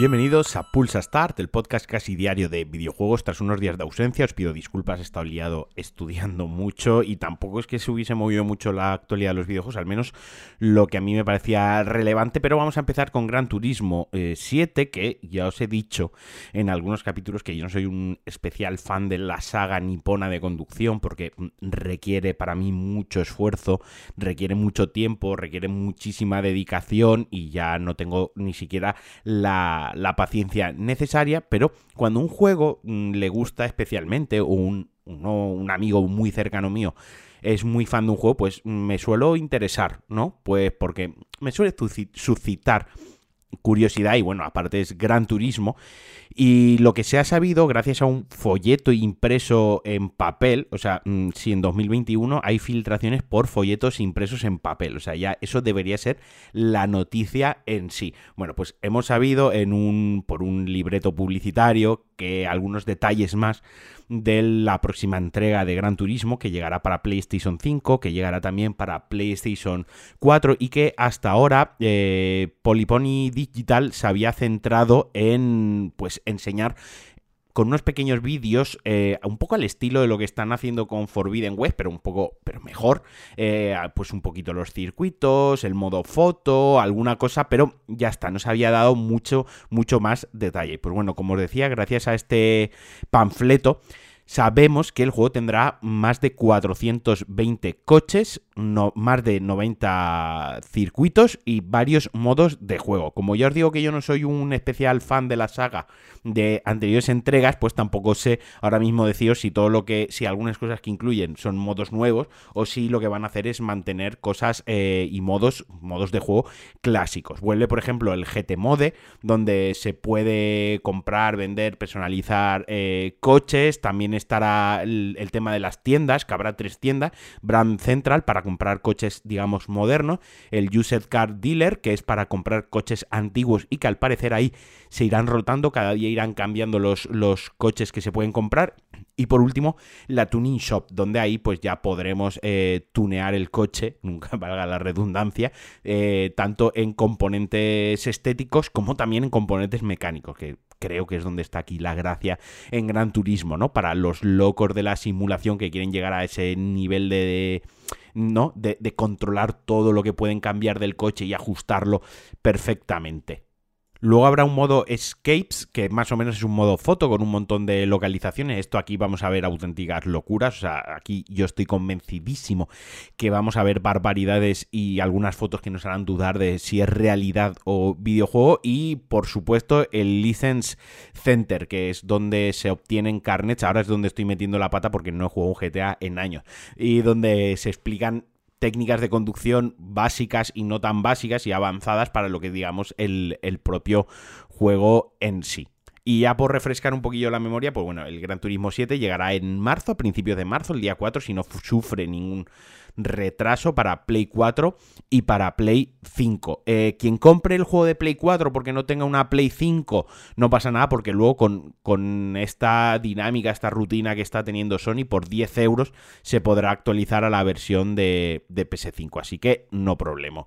Bienvenidos a Pulsa Start, el podcast casi diario de videojuegos. Tras unos días de ausencia, os pido disculpas, he estado liado estudiando mucho y tampoco es que se hubiese movido mucho la actualidad de los videojuegos, al menos lo que a mí me parecía relevante. Pero vamos a empezar con Gran Turismo 7, eh, que ya os he dicho en algunos capítulos que yo no soy un especial fan de la saga nipona de conducción porque requiere para mí mucho esfuerzo, requiere mucho tiempo, requiere muchísima dedicación y ya no tengo ni siquiera la la, paciencia necesaria, pero cuando un juego mm, le gusta especialmente o un, un amigo muy cercano mío es muy fan de un juego, pues me suelo interesar, ¿no? Pues porque me suele suscitar curiosidad y bueno, aparte es gran turismo. Y lo que se ha sabido gracias a un folleto impreso en papel, o sea, mm, si en 2021 hay filtraciones por folletos impresos en papel, o sea, ya eso debería ser la noticia en sí. Bueno, pues hemos sabido en un por un libreto publicitario que algunos detalles más de la próxima entrega de Gran Turismo que llegará para PlayStation 5, que llegará también para PlayStation 4 y que hasta ahora eh, Polypony Digital se había centrado en pues enseñar con unos pequeños vídeos, eh, un poco al estilo de lo que están haciendo con Forbidden West, pero un poco, pero mejor, eh, pues un poquito los circuitos, el modo foto, alguna cosa, pero ya está, nos había dado mucho, mucho más detalle. Pues bueno, como os decía, gracias a este panfleto, sabemos que el juego tendrá más de 420 coches, más de 90 circuitos y varios modos de juego. Como ya os digo que yo no soy un especial fan de la saga de anteriores entregas, pues tampoco sé ahora mismo deciros si todo lo que, si algunas cosas que incluyen son modos nuevos o si lo que van a hacer es mantener cosas eh, y modos, modos de juego clásicos. Vuelve, por ejemplo, el GT Mode, donde se puede comprar, vender, personalizar eh, coches, también estará el, tema de las tiendas, que habrá tres tiendas, Brand Central para comprar coches, digamos, modernos, el Used Car Dealer, que es para comprar coches antiguos y que al parecer ahí se irán rotando, cada día irán cambiando los, los coches que se pueden comprar. Y por último, la Tuning Shop, donde ahí pues ya podremos eh, tunear el coche, nunca valga la redundancia, eh, tanto en componentes estéticos como también en componentes mecánicos, que creo que es donde está aquí la gracia en Gran Turismo, ¿no? Para los locos de la simulación que quieren llegar a ese nivel de, ¿no? de, controlar todo lo que pueden cambiar del coche y ajustarlo perfectamente. Luego habrá un modo Escapes, que más o menos es un modo foto con un montón de localizaciones. Esto aquí vamos a ver auténticas locuras. O sea, aquí yo estoy convencidísimo que vamos a ver barbaridades y algunas fotos que nos harán dudar de si es realidad o videojuego. Y por supuesto, el License Center, que es donde se obtienen carnets. Ahora es donde estoy metiendo la pata porque no he jugado un GTA en años. Y donde se explican técnicas de conducción básicas y no tan básicas y avanzadas para lo que digamos el, el propio juego en sí. Y ya por refrescar un poquillo la memoria, pues bueno, el Gran Turismo 7 llegará en marzo, a principios de marzo, el día 4, si no sufre ningún retraso para Play 4 y para Play 5. Eh, quien compre el juego de Play 4 porque no tenga una Play 5, no pasa nada porque luego con, con esta dinámica, esta rutina que está teniendo Sony, por 10 euros se podrá actualizar a la versión de, de PS5. Así que no problema.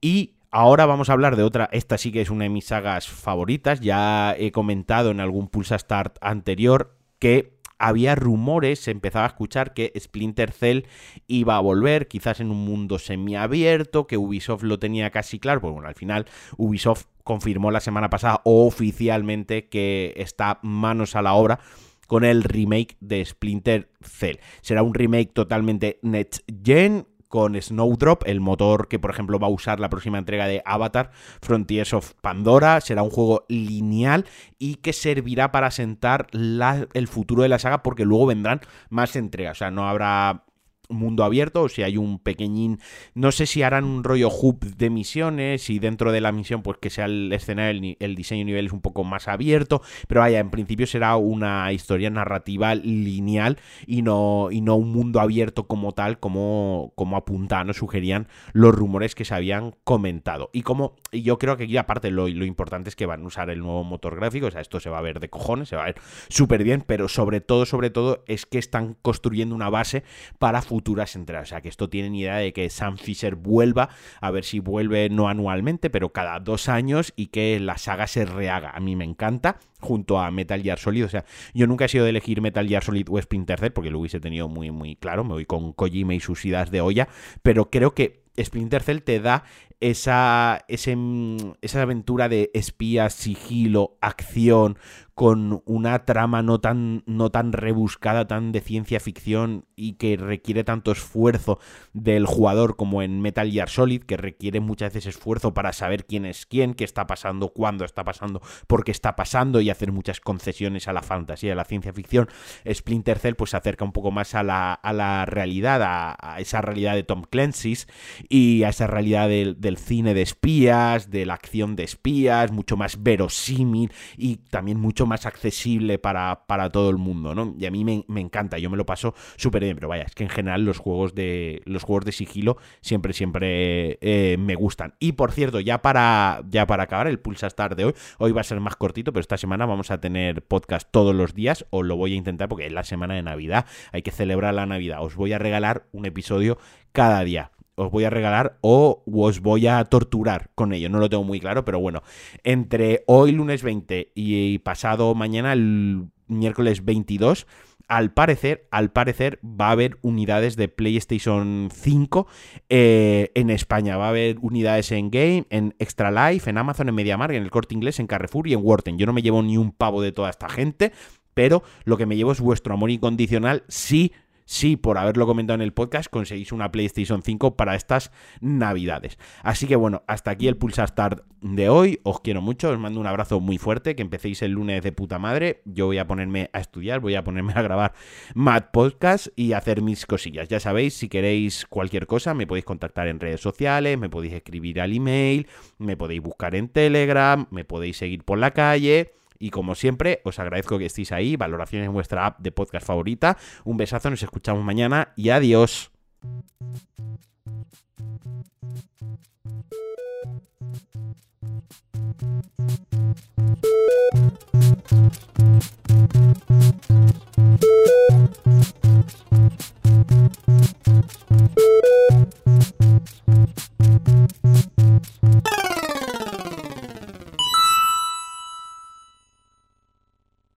Y Ahora vamos a hablar de otra, esta sí que es una de mis sagas favoritas, ya he comentado en algún Pulsa Start anterior que había rumores, se empezaba a escuchar que Splinter Cell iba a volver, quizás en un mundo semiabierto, que Ubisoft lo tenía casi claro. Pues bueno, al final Ubisoft confirmó la semana pasada oficialmente que está manos a la obra con el remake de Splinter Cell. Será un remake totalmente next gen con Snowdrop, el motor que por ejemplo va a usar la próxima entrega de Avatar, Frontiers of Pandora. Será un juego lineal y que servirá para sentar el futuro de la saga porque luego vendrán más entregas. O sea, no habrá mundo abierto o si hay un pequeñín, no sé si harán un rollo hub de misiones y dentro de la misión pues que sea el escenario, el, diseño nivel es un poco más abierto, pero vaya, en principio será una historia narrativa lineal y no, y no un mundo abierto como tal, como, como apuntaban o sugerían los rumores que se habían comentado. Y como y yo creo que aquí aparte lo, lo importante es que van a usar el nuevo motor gráfico, o sea, esto se va a ver de cojones, se va a ver súper bien, pero sobre todo, sobre todo es que están construyendo una base para futuro futuras entregas. O sea que esto tienen idea de que Sam Fisher vuelva, a ver si vuelve no anualmente, pero cada dos años y que la saga se rehaga. A mí me encanta, junto a Metal Gear Solid. O sea, yo nunca he sido de elegir Metal Gear Solid o Splinter Cell porque lo hubiese tenido muy, muy claro. Me voy con Kojima y sus ideas de olla, pero creo que Splinter Cell te da esa, esa aventura de espías, sigilo, acción, con una trama no tan, no tan rebuscada, tan de ciencia ficción y que requiere tanto esfuerzo del jugador como en Metal Gear Solid, que requiere muchas veces esfuerzo para saber quién es quién, qué está pasando, cuándo está pasando, por qué está pasando y hacer muchas concesiones a la fantasía, a la ciencia ficción. Splinter Cell pues se acerca un poco más a la, a la realidad, a, esa realidad de Tom Clancy's y a esa realidad del, del cine de espías, de la acción de espías, mucho más verosímil y también mucho más más accesible para, para todo el mundo, ¿no? Y a mí me, encanta, yo me lo paso súper bien, pero vaya, es que en general los juegos de, los juegos de sigilo siempre, siempre eh, me gustan. Y por cierto, ya para, ya para acabar el Pulsa Star de hoy, hoy va a ser más cortito, pero esta semana vamos a tener podcast todos los días, o lo voy a intentar porque es la semana de Navidad, hay que celebrar la Navidad. Os voy a regalar un episodio cada día os voy a regalar o os voy a torturar con ello. No lo tengo muy claro, pero bueno, entre hoy lunes 20 y pasado mañana el miércoles 22 al parecer, al parecer va a haber unidades de PlayStation 5 eh, en España. Va a haber unidades en Game, en Extra Life, en Amazon, en MediaMarkt, en el Corte Inglés, en Carrefour y en Worten. Yo no me llevo ni un pavo de toda esta gente, pero lo que me llevo es vuestro amor incondicional si si por haberlo comentado en el podcast conseguís una PlayStation 5 para estas navidades. Así que bueno, hasta aquí el Pulsar Start de hoy. Os quiero mucho, os mando un abrazo muy fuerte, que empecéis el lunes de puta madre. Yo voy a ponerme a estudiar, voy a ponerme a grabar Mad Podcast y hacer mis cosillas. Ya sabéis, si queréis cualquier cosa, me podéis contactar en redes sociales, me podéis escribir al email, me podéis buscar en Telegram, me podéis seguir por la calle. Y como siempre, os agradezco que estéis ahí. Valoraciones en vuestra app de podcast favorita. Un besazo, nos escuchamos mañana y adiós.